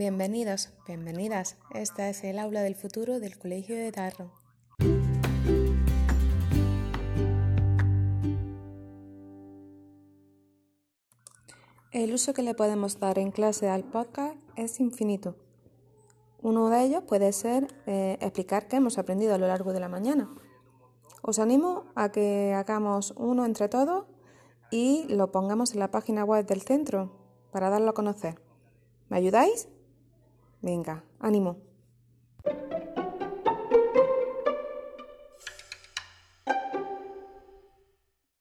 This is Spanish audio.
Bienvenidos, bienvenidas. Esta es el aula del futuro del Colegio de Tarro. El uso que le podemos dar en clase al podcast es infinito. Uno de ellos puede ser eh, explicar qué hemos aprendido a lo largo de la mañana. Os animo a que hagamos uno entre todos y lo pongamos en la página web del centro para darlo a conocer. ¿Me ayudáis? Venga, ánimo.